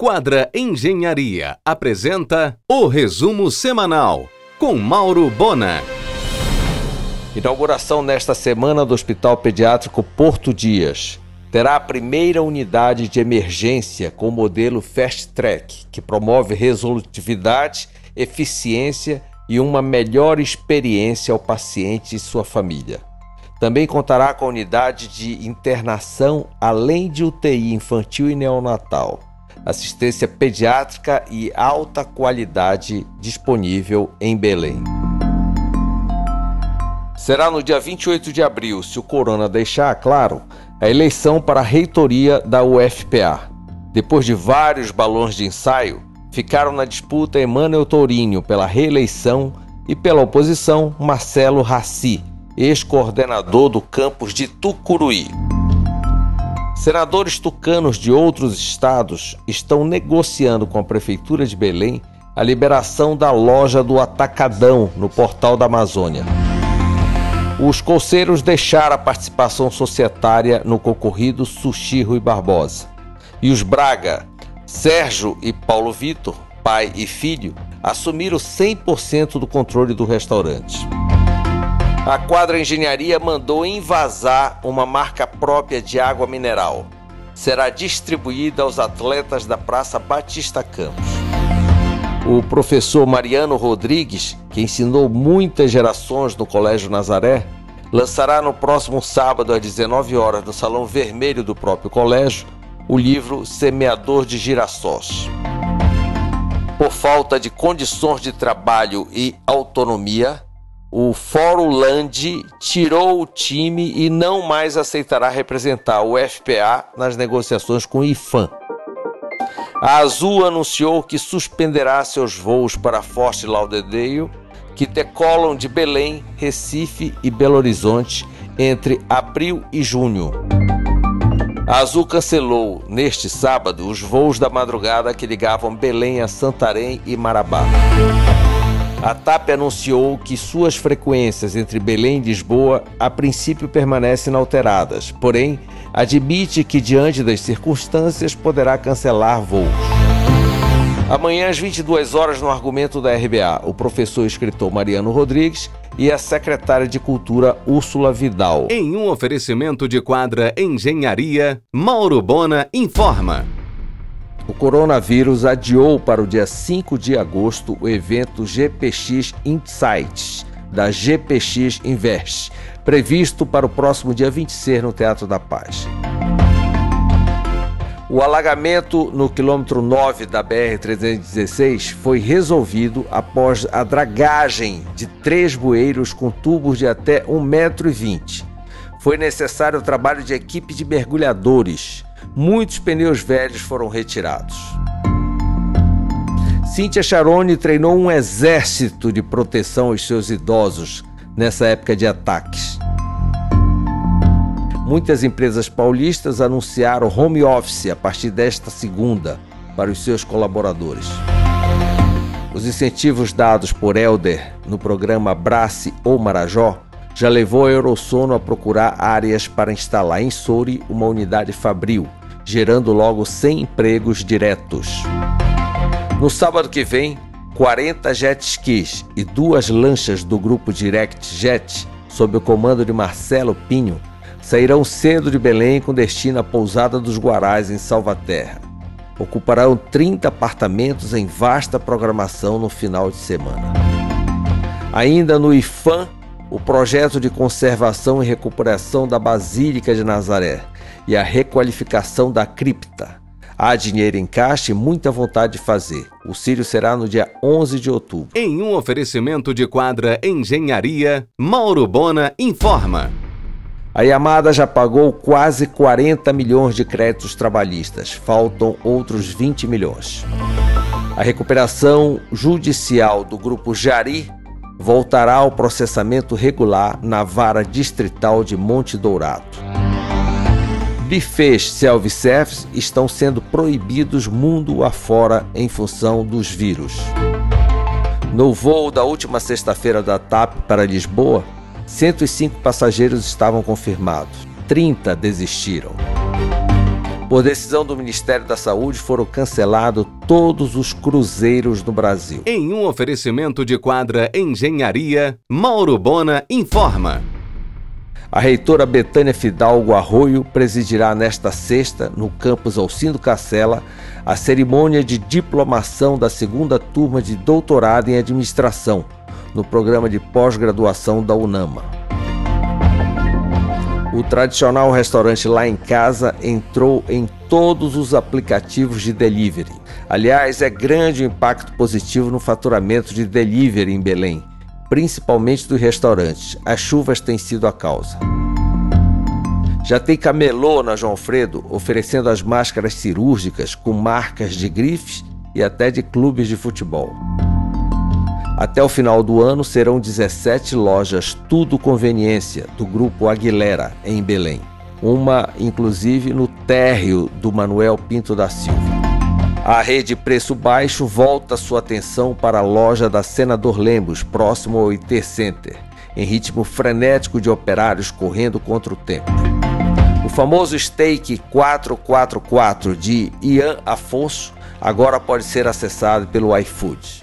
Quadra Engenharia apresenta o resumo semanal com Mauro Bona. Inauguração nesta semana do Hospital Pediátrico Porto Dias. Terá a primeira unidade de emergência com o modelo Fast Track, que promove resolutividade, eficiência e uma melhor experiência ao paciente e sua família. Também contará com a unidade de internação, além de UTI infantil e neonatal, assistência pediátrica e alta qualidade disponível em Belém. Será no dia 28 de abril, se o Corona deixar claro, a eleição para a reitoria da UFPA. Depois de vários balões de ensaio, ficaram na disputa Emmanuel Tourinho pela reeleição e pela oposição Marcelo Raci, ex-coordenador do campus de Tucuruí. Senadores tucanos de outros estados estão negociando com a Prefeitura de Belém a liberação da loja do Atacadão no Portal da Amazônia. Os colseiros deixaram a participação societária no concorrido Sushi Rui Barbosa. E os Braga, Sérgio e Paulo Vitor, pai e filho, assumiram 100% do controle do restaurante. A Quadra Engenharia mandou invasar uma marca própria de água mineral. Será distribuída aos atletas da Praça Batista Campos. O professor Mariano Rodrigues, que ensinou muitas gerações no Colégio Nazaré, lançará no próximo sábado às 19 horas no Salão Vermelho do próprio colégio o livro Semeador de Girassós. Por falta de condições de trabalho e autonomia, o Fórum Land tirou o time e não mais aceitará representar o FPA nas negociações com o IFAM. A Azul anunciou que suspenderá seus voos para Fort Lauderdale, que decolam de Belém, Recife e Belo Horizonte entre abril e junho. A Azul cancelou neste sábado os voos da madrugada que ligavam Belém a Santarém e Marabá. A TAP anunciou que suas frequências entre Belém e Lisboa a princípio permanecem inalteradas, porém admite que, diante das circunstâncias, poderá cancelar voos. Amanhã, às 22 horas, no argumento da RBA, o professor e escritor Mariano Rodrigues e a secretária de Cultura Úrsula Vidal. Em um oferecimento de quadra Engenharia, Mauro Bona informa. O coronavírus adiou para o dia 5 de agosto o evento GPX Insights, da GPX Invest, previsto para o próximo dia 26 no Teatro da Paz. O alagamento no quilômetro 9 da BR-316 foi resolvido após a dragagem de três bueiros com tubos de até 1,20m. Foi necessário o trabalho de equipe de mergulhadores muitos pneus velhos foram retirados. Cíntia Charone treinou um exército de proteção aos seus idosos nessa época de ataques. Muitas empresas paulistas anunciaram home office a partir desta segunda para os seus colaboradores. Os incentivos dados por Elder no programa Brace ou Marajó já levou a Eurosono a procurar áreas para instalar em Souri uma unidade fabril, gerando logo 100 empregos diretos. No sábado que vem, 40 jet skis e duas lanchas do grupo Direct Jet, sob o comando de Marcelo Pinho, sairão cedo de Belém com destino à pousada dos Guarás em Salvaterra. Ocuparão 30 apartamentos em vasta programação no final de semana. Ainda no IFAM, o projeto de conservação e recuperação da Basílica de Nazaré e a requalificação da cripta. Há dinheiro em caixa e muita vontade de fazer. O Círio será no dia 11 de outubro. Em um oferecimento de quadra Engenharia, Mauro Bona informa. A Yamada já pagou quase 40 milhões de créditos trabalhistas. Faltam outros 20 milhões. A recuperação judicial do grupo Jari voltará ao processamento regular na vara distrital de Monte Dourado. Buffets self-service estão sendo proibidos mundo afora em função dos vírus. No voo da última sexta-feira da TAP para Lisboa, 105 passageiros estavam confirmados, 30 desistiram. Por decisão do Ministério da Saúde, foram cancelados todos os cruzeiros no Brasil. Em um oferecimento de quadra Engenharia, Mauro Bona informa. A reitora Betânia Fidalgo Arroio presidirá nesta sexta, no campus Alcindo Cacela, a cerimônia de diplomação da segunda turma de doutorado em administração, no programa de pós-graduação da UNAMA. O tradicional restaurante lá em casa entrou em todos os aplicativos de delivery. Aliás, é grande o impacto positivo no faturamento de delivery em Belém, principalmente dos restaurantes. As chuvas têm sido a causa. Já tem camelô na João Fredo oferecendo as máscaras cirúrgicas com marcas de grifes e até de clubes de futebol. Até o final do ano serão 17 lojas Tudo Conveniência do grupo Aguilera em Belém. Uma, inclusive, no térreo do Manuel Pinto da Silva. A rede Preço Baixo volta sua atenção para a loja da Senador Lemos, próximo ao IT Center, em ritmo frenético de operários correndo contra o tempo. O famoso steak 444 de Ian Afonso agora pode ser acessado pelo iFood.